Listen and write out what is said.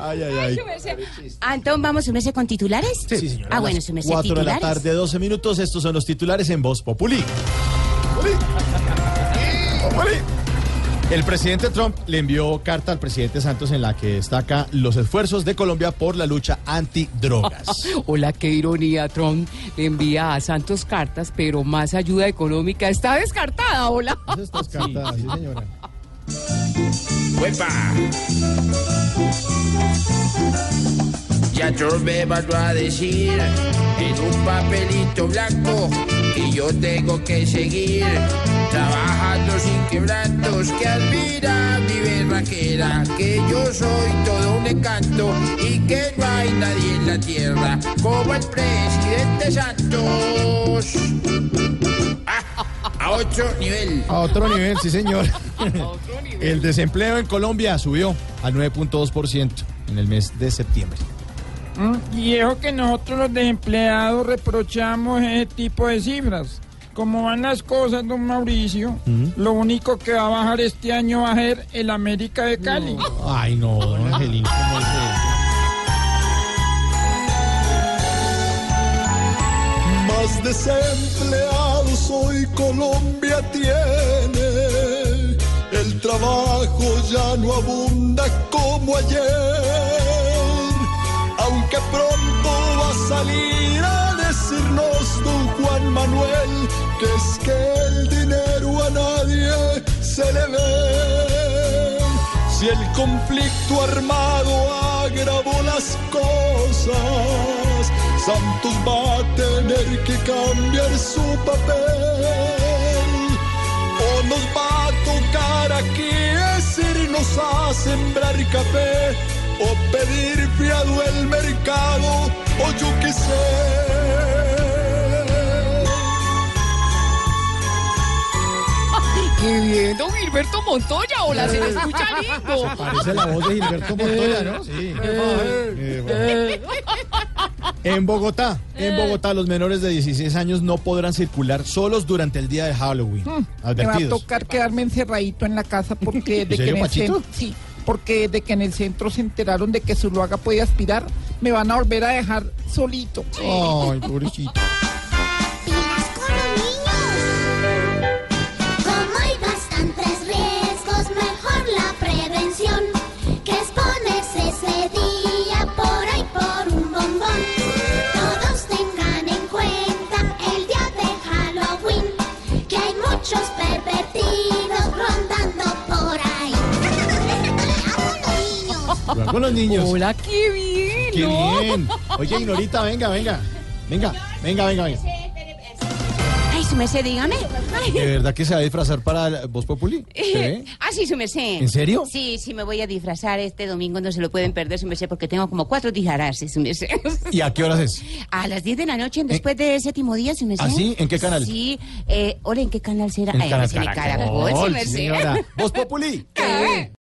Ay, ay, ay. Antón, ¿vamos a sumerse con titulares? Sí, señora. Ah, bueno, sumerse Cuatro de la titulares. tarde, 12 minutos. Estos son los titulares en Voz Populi. Populi. Populi. El presidente Trump le envió carta al presidente Santos en la que destaca los esfuerzos de Colombia por la lucha antidrogas. Hola, qué ironía, Trump le envía a Santos cartas, pero más ayuda económica está descartada, hola. Estas cartas, sí, señora. ¡Huepa! Ya me mandó a decir en un papelito blanco que yo tengo que seguir trabajando sin quebrantos, que admira mi berraquera, que yo soy todo un encanto y que no hay nadie en la tierra como el presidente Santos. A ocho nivel. A otro nivel, sí, señor. El desempleo en Colombia subió al 9.2% en el mes de septiembre. Mm, Y eso que nosotros los desempleados reprochamos ese tipo de cifras. Como van las cosas, don Mauricio, lo único que va a bajar este año va a ser el América de Cali. Ay, no, don Angelín, ¿cómo eso? Más desempleados hoy Colombia tiene. El trabajo ya no abunda como ayer. Aunque pronto va a salir a decirnos don Juan Manuel que es que el dinero a nadie se le ve. Si el conflicto armado agravó las cosas, Santos va a tener que cambiar su papel. O nos va a tocar aquí es irnos a sembrar café, o pedir fiado el mercado, o yo qué sé. Qué bien, don Gilberto Montoya, hola, se le escucha lindo. Parece la voz de Gilberto Montoya, ¿no? Sí. Eh, bueno. En Bogotá, en Bogotá, los menores de 16 años no podrán circular solos durante el día de Halloween. Me va a tocar quedarme encerradito en la casa porque de que en el centro, sí, porque de que en el centro se enteraron de que Zuluaga puede aspirar, me van a volver a dejar solito. Ay, pobrecito. Jugar con los niños. Hola, qué bien, Qué ¿no? bien. Oye, Ignorita, venga, venga. Venga, venga, venga, venga. Ay, su merced, dígame. Ay. ¿De verdad que se va a disfrazar para Voz Populi? Ah, sí, su merced. ¿En serio? Sí, sí, me voy a disfrazar este domingo, no se lo pueden perder, su merced, porque tengo como cuatro disfraces, su merced. ¿Y a qué horas es? A las 10 de la noche, después del séptimo día, su merced. ¿Ah, sí? ¿En qué canal? Sí, eh, ahora, ¿en qué canal será? En Ay, Canal Caracol, Caracol, su merced. señora. Voz Populi. ¿Qué?